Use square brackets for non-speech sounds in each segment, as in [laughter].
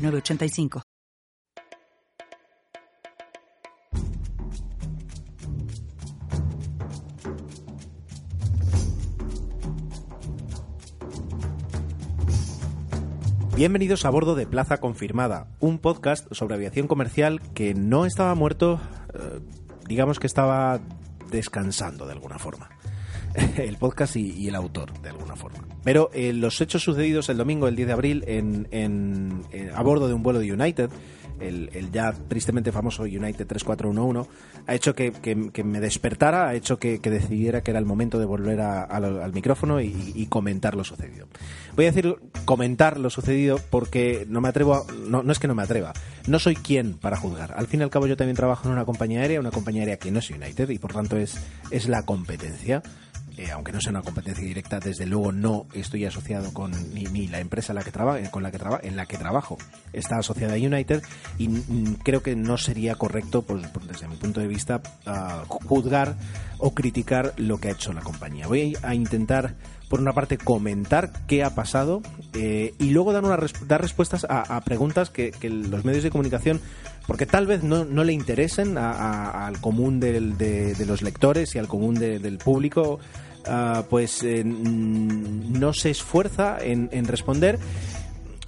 985. Bienvenidos a bordo de Plaza Confirmada, un podcast sobre aviación comercial que no estaba muerto, eh, digamos que estaba descansando de alguna forma. [laughs] el podcast y, el autor, de alguna forma. Pero eh, los hechos sucedidos el domingo, el 10 de abril, en, a bordo de un vuelo de United, el, ya tristemente famoso United 3411, ha hecho que, me despertara, ha hecho que, decidiera que era el momento de volver al micrófono y, comentar lo sucedido. Voy a decir comentar lo sucedido porque no me atrevo, a, no, no es que no me atreva, no soy quien para juzgar. Al fin y al cabo yo también trabajo en una compañía aérea, una compañía aérea que no es United y por tanto es la competencia. Eh, aunque no sea una competencia directa, desde luego no estoy asociado con ni, la empresa la que trabajo, con la que trabajo, en la que trabajo está asociada a United y creo que no sería correcto, pues, desde mi punto de vista, juzgar o criticar lo que ha hecho la compañía. Voy a intentar por una parte comentar qué ha pasado eh, y luego dar, una dar respuestas a, preguntas que, los medios de comunicación, porque tal vez no, le interesen al común de, los lectores y al común del público, Ah, pues eh, no se esfuerza en, responder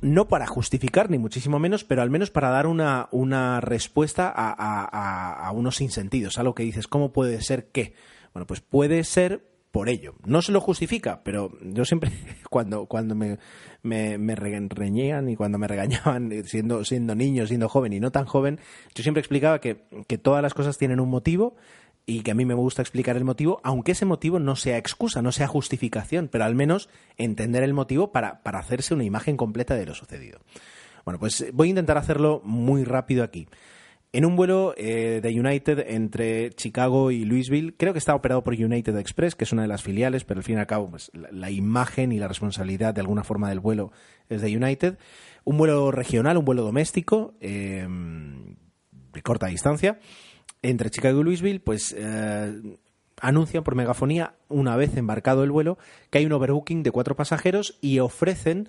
no para justificar ni muchísimo menos, pero al menos para dar una, una respuesta a, a, unos sinsentidos, a lo que dices, ¿cómo puede ser que? Bueno, pues puede ser por ello. No se lo justifica, pero yo siempre, [laughs] cuando, cuando me, me, me reñían y cuando me regañaban, siendo, siendo niño, siendo joven y no tan joven, yo siempre explicaba que, que todas las cosas tienen un motivo y que a mí me gusta explicar el motivo, aunque ese motivo no sea excusa, no sea justificación, pero al menos entender el motivo para, hacerse una imagen completa de lo sucedido. Bueno, pues voy a intentar hacerlo muy rápido aquí. En un vuelo eh, de United entre Chicago y Louisville, creo que está operado por United Express, que es una de las filiales, pero al fin y al cabo pues, la, imagen y la responsabilidad de alguna forma del vuelo es de United. Un vuelo regional, un vuelo doméstico, eh, de corta distancia entre Chicago y Louisville, pues eh, anuncian por megafonía, una vez embarcado el vuelo, que hay un overbooking de cuatro pasajeros y ofrecen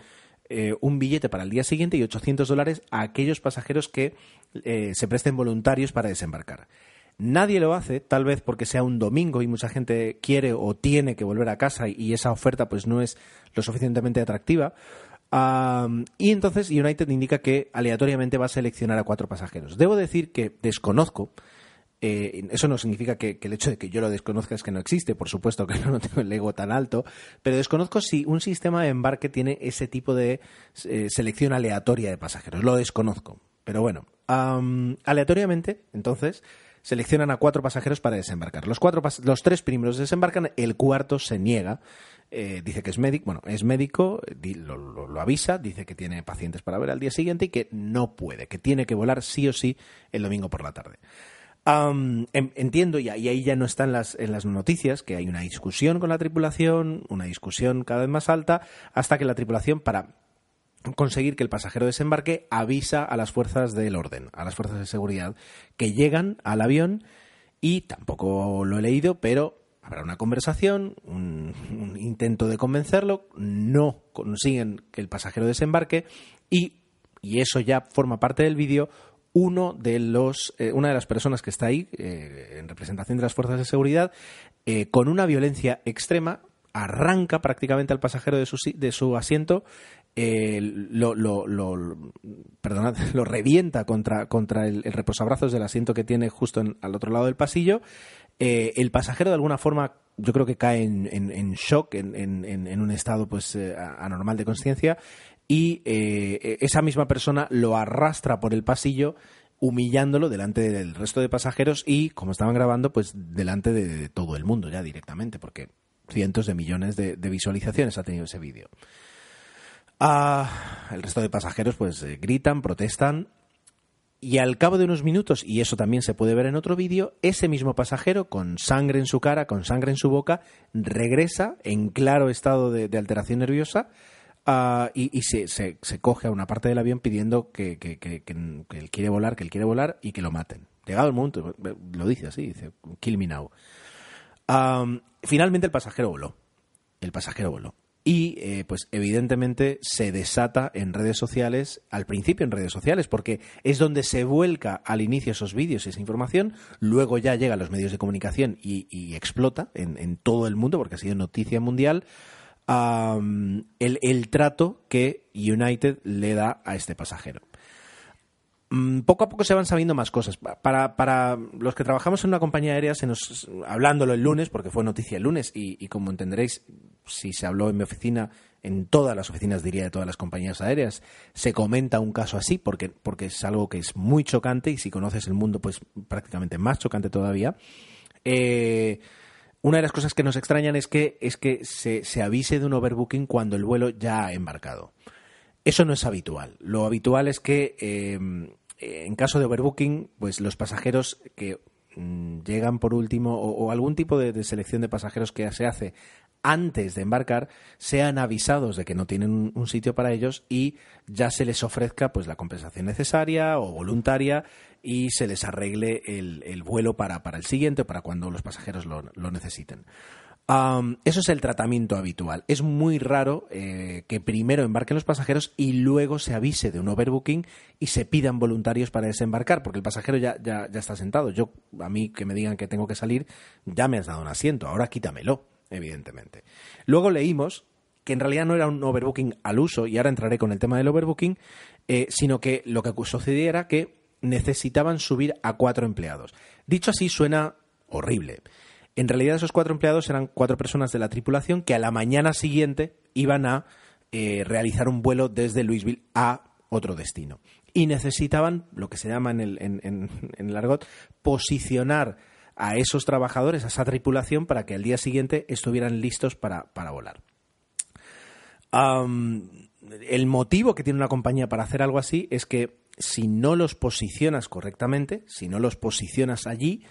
eh, un billete para el día siguiente y 800 dólares a aquellos pasajeros que eh, se presten voluntarios para desembarcar. Nadie lo hace, tal vez porque sea un domingo y mucha gente quiere o tiene que volver a casa y esa oferta pues no es lo suficientemente atractiva. y entonces United indica que aleatoriamente va a seleccionar a cuatro pasajeros. Debo decir que desconozco eh, eso no significa que, el hecho de que yo lo desconozca es que no existe, por supuesto que [laughs] no tengo el ego tan alto, pero desconozco si un sistema de embarque tiene ese tipo de eh, selección aleatoria de pasajeros. Lo desconozco. Pero bueno, aleatoriamente, entonces, seleccionan a cuatro pasajeros para desembarcar. Los, cuatro los tres primeros desembarcan, el cuarto se niega. Eh, dice que es médico, bueno, es médico, lo, avisa, dice que tiene pacientes para ver al día siguiente y que no puede, que tiene que volar sí o sí el domingo por la tarde. Em, entiendo, y, ahí ya no están las, en las noticias, que hay una discusión con la tripulación, una discusión cada vez más alta, hasta que la tripulación, para conseguir que el pasajero desembarque, avisa a las fuerzas del orden, a las fuerzas de seguridad, que llegan al avión y tampoco lo he leído, pero habrá una conversación, un, un intento de convencerlo, no consiguen que el pasajero desembarque y, y eso ya forma parte del vídeo, uno de los, eh, una de las personas que está ahí, eh, en representación de las fuerzas de seguridad, eh, con una violencia extrema, arranca prácticamente al pasajero de su, de su asiento, lo, lo, lo, perdonad, [laughs] lo revienta contra, contra el, reposabrazos del asiento que tiene justo al otro lado del pasillo. el pasajero de alguna forma yo creo que cae en, en, shock, en, en, un estado pues anormal de conciencia y eh, esa misma persona lo arrastra por el pasillo humillándolo delante del resto de pasajeros y, como estaban grabando, pues delante de, todo el mundo ya directamente, porque cientos de millones de, visualizaciones ha tenido ese vídeo. Ah, el resto de pasajeros pues eh, gritan, protestan y al cabo de unos minutos, y eso también se puede ver en otro vídeo, ese mismo pasajero, con sangre en su cara, con sangre en su boca, regresa en claro estado de, alteración nerviosa ah, y, se, se, coge a una parte del avión pidiendo que, que, que, él quiere volar, que él quiere volar y que lo maten. Llegado el momento, lo dice así, dice, kill me now. finalmente el pasajero voló. El pasajero voló y eh, pues evidentemente se desata en redes sociales, al principio en redes sociales, porque es donde se vuelca al inicio esos vídeos y esa información, luego ya llega a los medios de comunicación y, explota en, todo el mundo, porque ha sido noticia mundial, el, el trato que United le da a este pasajero. Mm, poco a poco se van sabiendo más cosas. Para, para los que trabajamos en una compañía aérea, se nos, hablándolo el lunes, porque fue noticia el lunes, y, como entenderéis, si se habló en mi oficina, en todas las oficinas, diría, de todas las compañías aéreas, se comenta un caso así, porque, porque es algo que es muy chocante, y si conoces el mundo, pues prácticamente más chocante todavía. Eh, una de las cosas que nos extrañan es que, es que se, se avise de un overbooking cuando el vuelo ya ha embarcado. Eso no es habitual. Lo habitual es que eh, en caso de overbooking, pues los pasajeros que mm, llegan por último o, algún tipo de, selección de pasajeros que se hace antes de embarcar sean avisados de que no tienen un, sitio para ellos y ya se les ofrezca pues la compensación necesaria o voluntaria y se les arregle el, vuelo para, para el siguiente para cuando los pasajeros lo necesiten eso es el tratamiento habitual. Es muy raro eh, que primero embarquen los pasajeros y luego se avise de un overbooking y se pidan voluntarios para desembarcar, porque el pasajero ya, ya, ya está sentado. Yo, a mí que me digan que tengo que salir, ya me has dado un asiento, ahora quítamelo, evidentemente. Luego leímos que en realidad no era un overbooking al uso, y ahora entraré con el tema del overbooking, eh, sino que lo que sucedía era que necesitaban subir a cuatro empleados. Dicho así, suena horrible. En realidad esos cuatro empleados eran cuatro personas de la tripulación que a la mañana siguiente iban a eh, realizar un vuelo desde Louisville a otro destino. Y necesitaban, lo que se llama en el, en, [laughs] el argot, posicionar a esos trabajadores, a esa tripulación, para que al día siguiente estuvieran listos para, volar. el motivo que tiene una compañía para hacer algo así es que si no los posicionas correctamente, si no los posicionas allí,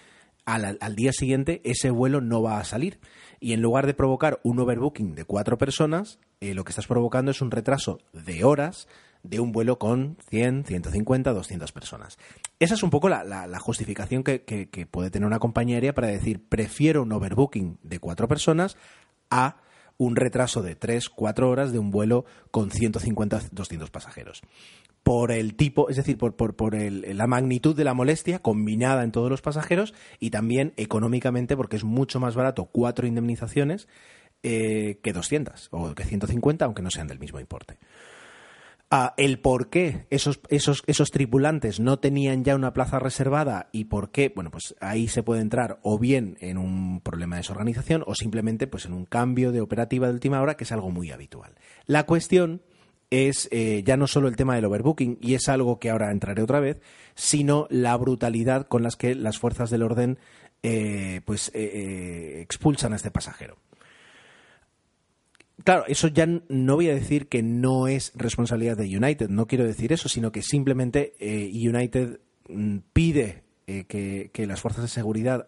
al, día siguiente ese vuelo no va a salir. Y en lugar de provocar un overbooking de cuatro personas, eh, lo que estás provocando es un retraso de horas de un vuelo con 100, 150, 200 personas. Esa es un poco la, justificación que, que, puede tener una compañía aérea para decir prefiero un overbooking de cuatro personas a un retraso de 3, 4 horas de un vuelo con 150, 200 pasajeros por el tipo, es decir, por, por, el, la magnitud de la molestia combinada en todos los pasajeros y también económicamente porque es mucho más barato cuatro indemnizaciones eh, que 200 o que 150, aunque no sean del mismo importe. Ah, el por qué esos, esos, esos tripulantes no tenían ya una plaza reservada y por qué, bueno, pues ahí se puede entrar o bien en un problema de desorganización o simplemente pues en un cambio de operativa de última hora, que es algo muy habitual. La cuestión es eh, ya no solo el tema del overbooking, y es algo que ahora entraré otra vez, sino la brutalidad con las que las fuerzas del orden eh, pues eh, expulsan a este pasajero. Claro, eso ya no voy a decir que no es responsabilidad de United, no quiero decir eso, sino que simplemente United mm, pide que, que las fuerzas de seguridad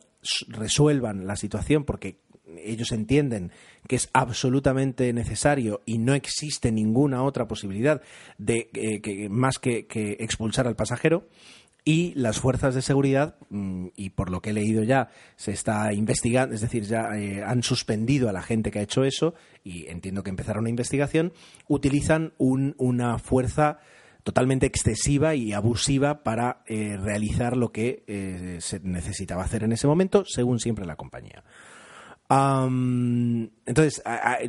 resuelvan la situación porque ellos entienden que es absolutamente necesario y no existe ninguna otra posibilidad de eh, más que, expulsar al pasajero. Y las fuerzas de seguridad, mm, y por lo que he leído ya, se está investigando, es decir, ya eh, han suspendido a la gente que ha hecho eso, y entiendo que empezará una investigación, utilizan una fuerza totalmente excesiva y abusiva para eh, realizar lo que se necesitaba hacer en ese momento, según siempre la compañía entonces,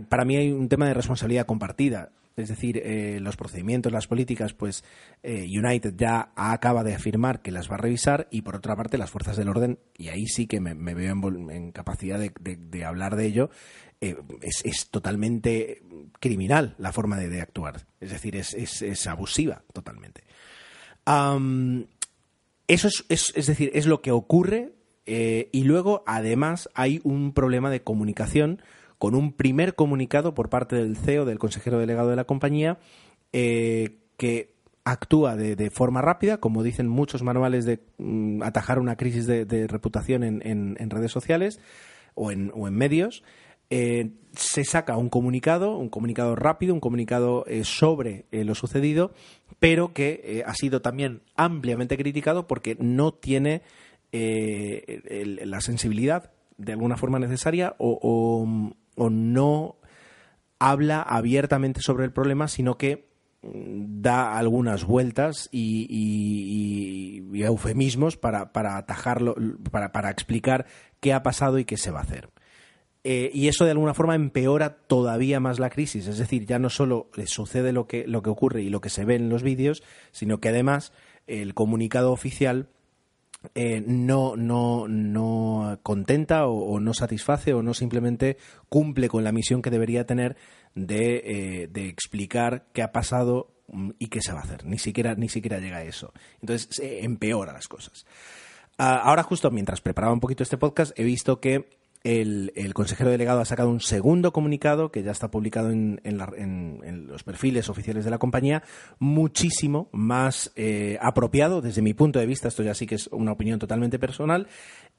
para mí hay un tema de responsabilidad compartida. Es decir, eh, los procedimientos, las políticas, pues eh, United ya acaba de afirmar que las va a revisar y por otra parte las fuerzas del orden, y ahí sí que me, veo en, capacidad de, hablar de ello, eh, es, totalmente criminal la forma de, actuar. Es decir, es, abusiva totalmente. eso es, es decir, es lo que ocurre eh, y luego, además, hay un problema de comunicación con un primer comunicado por parte del CEO, del consejero delegado de la compañía, eh, que actúa de, forma rápida, como dicen muchos manuales de mm, atajar una crisis de, reputación en, redes sociales o en, medios. Eh, se saca un comunicado, un comunicado rápido, un comunicado sobre lo sucedido, pero que ha sido también ampliamente criticado porque no tiene la sensibilidad de alguna forma necesaria o, no habla abiertamente sobre el problema, sino que mm, da algunas vueltas y, eufemismos para, atajarlo, para, explicar qué ha pasado y qué se va a hacer. Eh, y eso de alguna forma empeora todavía más la crisis. Es decir, ya no solo sucede lo que, lo que ocurre y lo que se ve en los vídeos, sino que además el comunicado oficial eh, no, no, no contenta o, no satisface o no simplemente cumple con la misión que debería tener de, eh, explicar qué ha pasado mm, y qué se va a hacer. Ni siquiera, ni siquiera llega a eso. Entonces empeora las cosas. Ah, ahora justo mientras preparaba un poquito este podcast he visto que el, consejero delegado ha sacado un segundo comunicado que ya está publicado en, los perfiles oficiales de la compañía, muchísimo más eh, apropiado desde mi punto de vista, esto ya sí que es una opinión totalmente personal,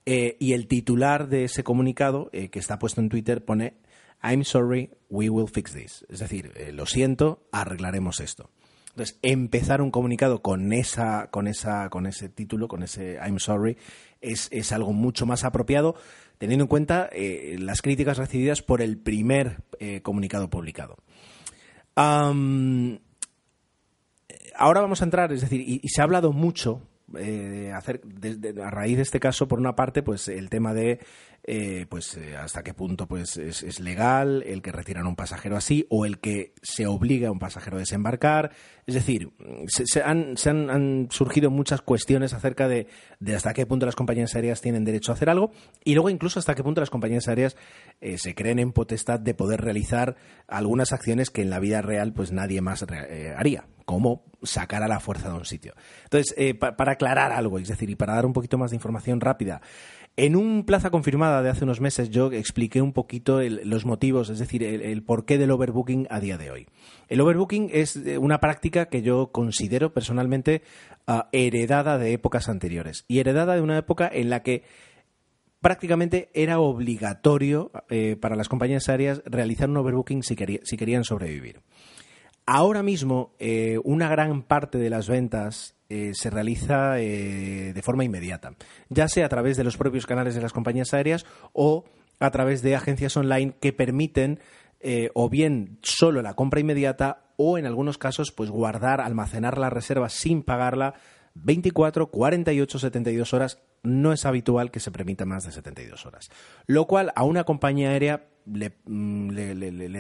eh, y el titular de ese comunicado, eh, que está puesto en Twitter, pone I'm sorry, we will fix this. Es decir, lo siento, arreglaremos esto. Entonces, empezar un comunicado con esa, con esa, con ese título, con ese I'm sorry, es, es algo mucho más apropiado teniendo en cuenta eh, las críticas recibidas por el primer eh, comunicado publicado. ahora vamos a entrar, es decir, y se ha hablado mucho eh, hacer a raíz de este caso por una parte pues el tema de eh, pues eh, hasta qué punto pues es, legal el que retiran un pasajero así o el que se obliga a un pasajero a desembarcar. Es decir se, han, se han, surgido muchas cuestiones acerca de, de, hasta qué punto las compañías aéreas tienen derecho a hacer algo y luego incluso hasta qué punto las compañías aéreas se creen en potestad de poder realizar algunas acciones que en la vida real pues nadie más haría como sacar a la fuerza de un sitio. Entonces, eh, para aclarar algo, es decir, y para dar un poquito más de información rápida, en un plaza confirmada de hace unos meses yo expliqué un poquito los motivos, es decir, el, porqué del overbooking a día de hoy. El overbooking es eh, una práctica que yo considero personalmente ah, heredada de épocas anteriores y heredada de una época en la que prácticamente era obligatorio eh, para las compañías aéreas realizar un overbooking si querían sobrevivir. Ahora mismo, eh, una gran parte de las ventas eh, se realiza eh, de forma inmediata, ya sea a través de los propios canales de las compañías aéreas o a través de agencias online que permiten o bien solo la compra inmediata o en algunos casos pues guardar, almacenar la reserva sin pagarla 24, 48, 72 horas. No es habitual que se permita más de 72 horas. Lo cual a una compañía aérea le, mm,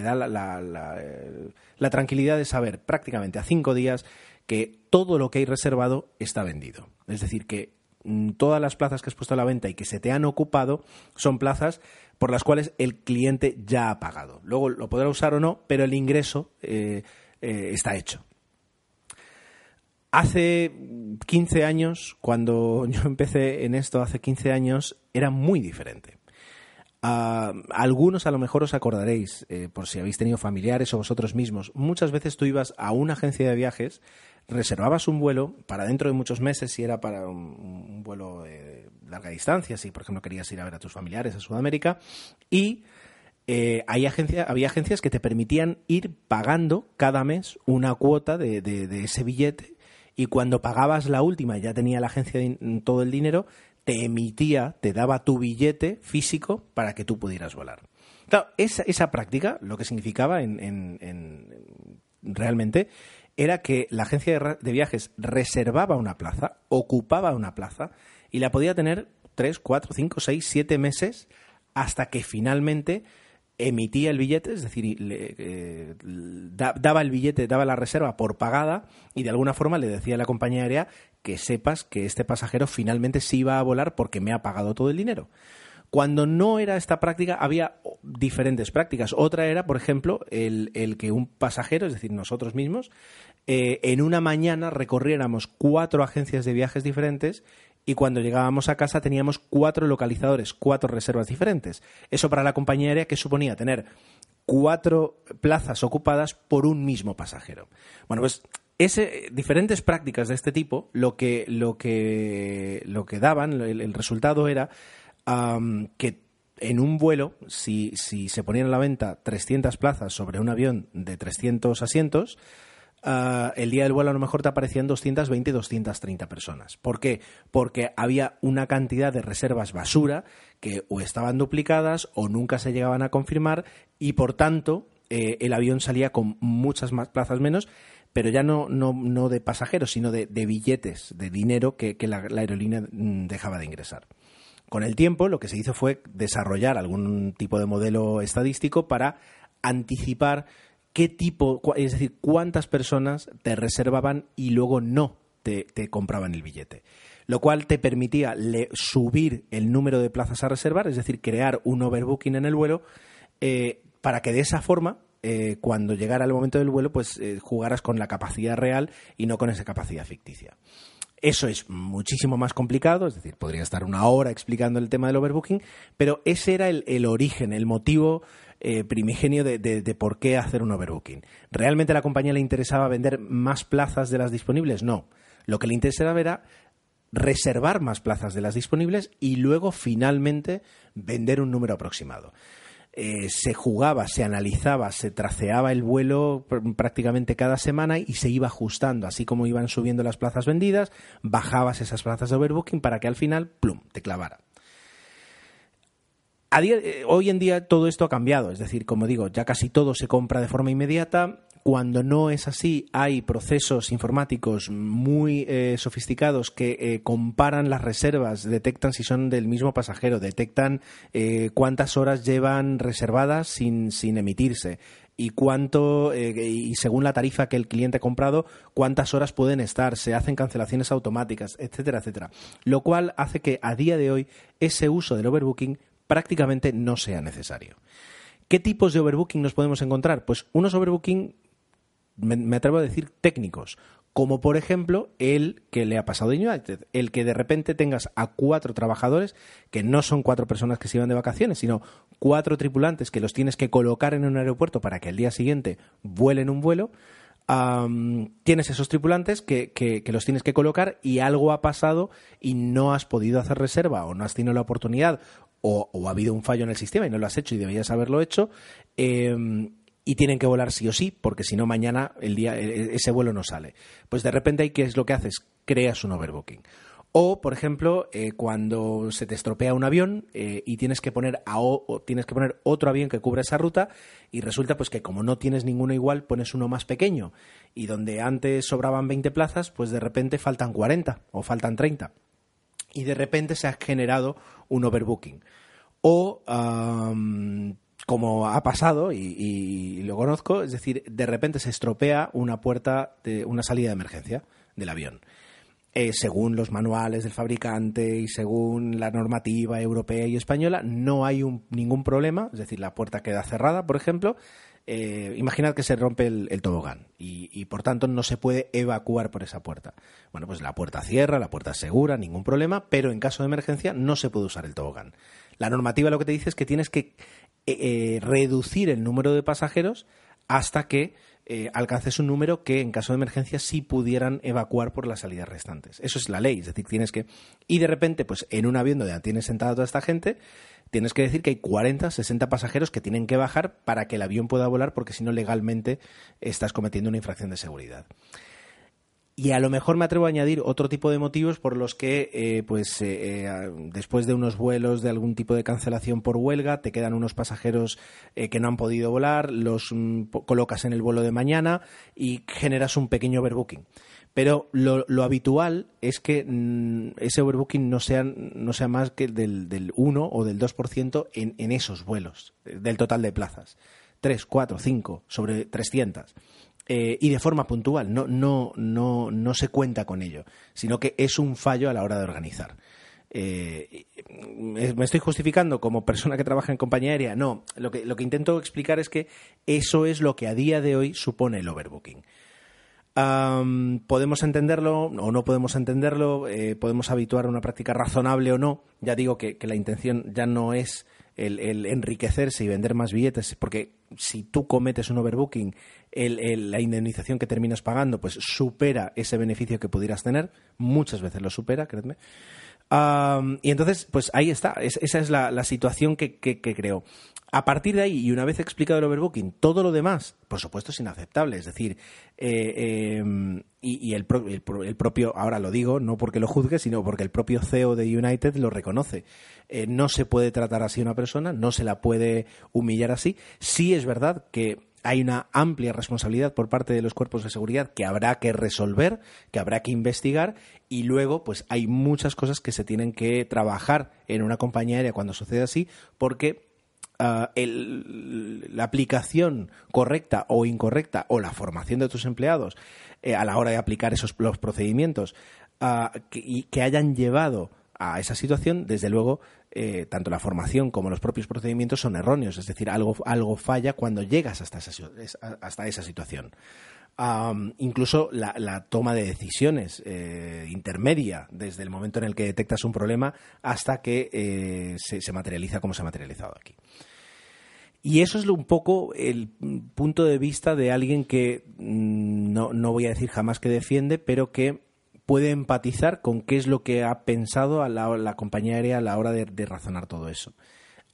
da eh, la, tranquilidad de saber prácticamente a cinco días que todo lo que hay reservado está vendido. Es decir, que mm, todas las plazas que has puesto a la venta y que se te han ocupado son plazas por las cuales el cliente ya ha pagado. Luego lo podrá usar o no, pero el ingreso eh, eh, está hecho. Hace 15 años, cuando [laughs] yo empecé en esto, hace 15 años, era muy diferente. Ah, algunos a lo mejor os acordaréis, eh, por si habéis tenido familiares o vosotros mismos, muchas veces tú ibas a una agencia de viajes, reservabas un vuelo para dentro de muchos meses si era para un, vuelo de larga distancia, si por ejemplo querías ir a ver a tus familiares a Sudamérica, y eh, hay había agencias que te permitían ir pagando cada mes una cuota de, de ese billete y cuando pagabas la última ya tenía la agencia todo el dinero, te emitía, te daba tu billete físico para que tú pudieras volar. Claro, esa, esa práctica lo que significaba en, realmente era que la agencia de, viajes reservaba una plaza, ocupaba una plaza y la podía tener tres, cuatro, cinco, seis, siete meses hasta que finalmente emitía el billete, es decir, eh, daba el billete, daba la reserva por pagada y de alguna forma le decía a la compañía aérea que sepas que este pasajero finalmente sí iba a volar porque me ha pagado todo el dinero. Cuando no era esta práctica, había diferentes prácticas. Otra era, por ejemplo, el, que un pasajero, es decir, nosotros mismos, eh, en una mañana recorriéramos cuatro agencias de viajes diferentes y cuando llegábamos a casa teníamos cuatro localizadores, cuatro reservas diferentes. Eso para la compañía aérea que suponía tener cuatro plazas ocupadas por un mismo pasajero. Bueno, pues ese, diferentes prácticas de este tipo lo que, lo que, lo que daban, el, resultado era que en un vuelo, si, si se ponían a la venta 300 plazas sobre un avión de 300 asientos, ah, el día del vuelo a lo mejor te aparecían 220, 230 personas. ¿Por qué? Porque había una cantidad de reservas basura que o estaban duplicadas o nunca se llegaban a confirmar y por tanto eh, el avión salía con muchas más plazas menos pero ya no, no, no de pasajeros, sino de, billetes, de dinero que, la, aerolínea mm, dejaba de ingresar. Con el tiempo, lo que se hizo fue desarrollar algún tipo de modelo estadístico para anticipar qué tipo, es decir, cuántas personas te reservaban y luego no te, compraban el billete. Lo cual te permitía subir el número de plazas a reservar, es decir, crear un overbooking en el vuelo, eh, para que de esa forma eh, cuando llegara el momento del vuelo, pues eh, jugaras con la capacidad real y no con esa capacidad ficticia. Eso es muchísimo más complicado, es decir, podría estar una hora explicando el tema del overbooking, pero ese era el, origen, el motivo eh, primigenio de, por qué hacer un overbooking. ¿Realmente a la compañía le interesaba vender más plazas de las disponibles? No. Lo que le interesaba era reservar más plazas de las disponibles y luego finalmente vender un número aproximado. Eh, se jugaba, se analizaba, se traceaba el vuelo prácticamente cada semana y se iba ajustando, así como iban subiendo las plazas vendidas, bajabas esas plazas de overbooking para que al final, plum, te clavara. Eh, hoy en día todo esto ha cambiado, es decir, como digo, ya casi todo se compra de forma inmediata, cuando no es así, hay procesos informáticos muy eh, sofisticados que eh, comparan las reservas, detectan si son del mismo pasajero, detectan eh, cuántas horas llevan reservadas sin, sin emitirse y cuánto y según la tarifa que el cliente ha comprado cuántas horas pueden estar. Se hacen cancelaciones automáticas etcétera etcétera. Lo cual hace que a día de hoy ese uso del overbooking prácticamente no sea necesario ¿Qué tipos de overbooking nos podemos encontrar? Pues unos overbooking me, atrevo a decir técnicos, como por ejemplo el que le ha pasado a United, el que de repente tengas a cuatro trabajadores, que no son cuatro personas que se iban de vacaciones, sino cuatro tripulantes que los tienes que colocar en un aeropuerto para que el día siguiente vuelen un vuelo. tienes esos tripulantes que, que, los tienes que colocar y algo ha pasado y no has podido hacer reserva o no has tenido la oportunidad o, ha habido un fallo en el sistema y no lo has hecho y deberías haberlo hecho, em, y tienen que volar sí o sí, porque si no mañana el día e, e, ese vuelo no sale. Pues de repente qué es lo que haces, creas un overbooking. O, por ejemplo, eh, cuando se te estropea un avión eh, y tienes que poner a o, tienes que poner otro avión que cubra esa ruta y resulta pues que como no tienes ninguno igual, pones uno más pequeño y donde antes sobraban 20 plazas, pues de repente faltan 40 o faltan 30 y de repente se ha generado un overbooking. O como ha pasado y, lo conozco, es decir, de repente se estropea una puerta de una salida de emergencia del avión. Eh, según los manuales del fabricante y según la normativa europea y española, no hay ningún problema, es decir, la puerta queda cerrada, por ejemplo. Eh, imaginad que se rompe el, tobogán y, por tanto no se puede evacuar por esa puerta. Bueno, pues la puerta cierra, la puerta es segura, ningún problema, pero en caso de emergencia no se puede usar el tobogán. La normativa lo que te dice es que tienes que eh, eh, reducir el número de pasajeros hasta que eh, alcances un número que en caso de emergencia sí pudieran evacuar por las salidas restantes. Eso es la ley, es decir, tienes que... Y de repente, pues en un avión donde tienes sentada toda esta gente, tienes que decir que hay 40, 60 pasajeros que tienen que bajar para que el avión pueda volar porque si no legalmente estás cometiendo una infracción de seguridad. Y a lo mejor me atrevo a añadir otro tipo de motivos por los que, eh, pues, eh, eh, después de unos vuelos de algún tipo de cancelación por huelga, te quedan unos pasajeros que no han podido volar, los mm, colocas en el vuelo de mañana y generas un pequeño overbooking. Pero lo, habitual es que mm, ese overbooking no sea, no sea más que del, del 1 o del 2% en, en esos vuelos, del total de plazas. 3, 4, 5 sobre 300. Eh, y de forma puntual, no, no, no, no se cuenta con ello, sino que es un fallo a la hora de organizar. Eh, me estoy justificando como persona que trabaja en compañía aérea. No, lo que, lo que intento explicar es que eso es lo que a día de hoy supone el overbooking. Podemos entenderlo o no podemos entenderlo, eh, podemos habituar a una práctica razonable o no. Ya digo que, la intención ya no es el, enriquecerse y vender más billetes, porque si tú cometes un overbooking, la indemnización que terminas pagando pues supera ese beneficio que pudieras tener, muchas veces lo supera, créeme y entonces, pues ahí está, esa es la, situación que, que, creo. A partir de ahí, y una vez explicado el overbooking, todo lo demás, por supuesto, es inaceptable. Es decir, eh, em, y, el, propio, ahora lo digo, no porque lo juzgue, sino porque el propio CEO de United lo reconoce. Eh, no se puede tratar así a una persona, no se la puede humillar así. Sí es verdad que hay una amplia responsabilidad por parte de los cuerpos de seguridad que habrá que resolver, que habrá que investigar y luego pues hay muchas cosas que se tienen que trabajar en una compañía aérea cuando sucede así porque ah, la aplicación correcta o incorrecta o la formación de tus empleados eh, a la hora de aplicar esos los procedimientos uh, que, que hayan llevado a esa situación, desde luego, eh, tanto la formación como los propios procedimientos son erróneos, es decir, algo, algo falla cuando llegas hasta esa, situación. incluso la, toma de decisiones eh, intermedia desde el momento en el que detectas un problema hasta que eh, se, materializa como se ha materializado aquí. Y eso es un poco el punto de vista de alguien que mm, no, no voy a decir jamás que defiende, pero que puede empatizar con qué es lo que ha pensado a la, compañía aérea a la hora de, razonar todo eso.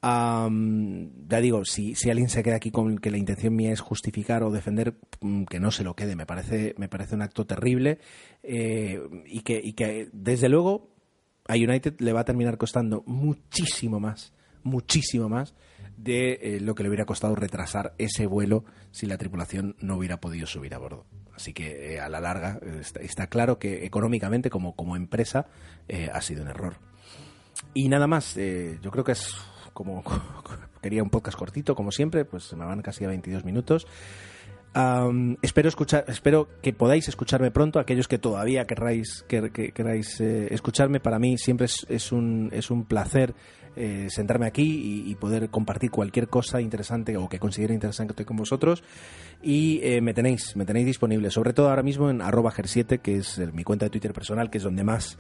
ya digo, si, alguien se queda aquí con que la intención mía es justificar o defender, mm, que no se lo quede. Me parece, me parece un acto terrible eh, y que, desde luego, a United le va a terminar costando muchísimo más, muchísimo más de eh, lo que le hubiera costado retrasar ese vuelo si la tripulación no hubiera podido subir a bordo. Así que eh, a la larga está, claro que económicamente como, como empresa eh, ha sido un error. Y nada más, yo creo que es como [laughs] quería un podcast cortito, como siempre, pues se me van casi a 22 minutos. Espero escuchar, espero que podáis escucharme pronto. Aquellos que todavía queráis, que, queráis escucharme, para mí siempre es, es, un, es un placer eh, sentarme aquí y, poder compartir cualquier cosa interesante o que considere interesante con vosotros. Y eh, me tenéis, me tenéis disponible, sobre todo ahora mismo en arroba ger7, que es mi cuenta de Twitter personal, que es donde más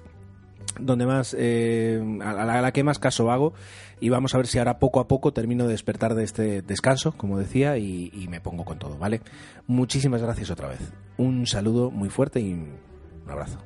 donde más eh, a, la, que más caso hago. Y vamos a ver si ahora poco a poco termino de despertar de este descanso como decía y me pongo con todo vale muchísimas gracias otra vez. Un saludo muy fuerte y un abrazo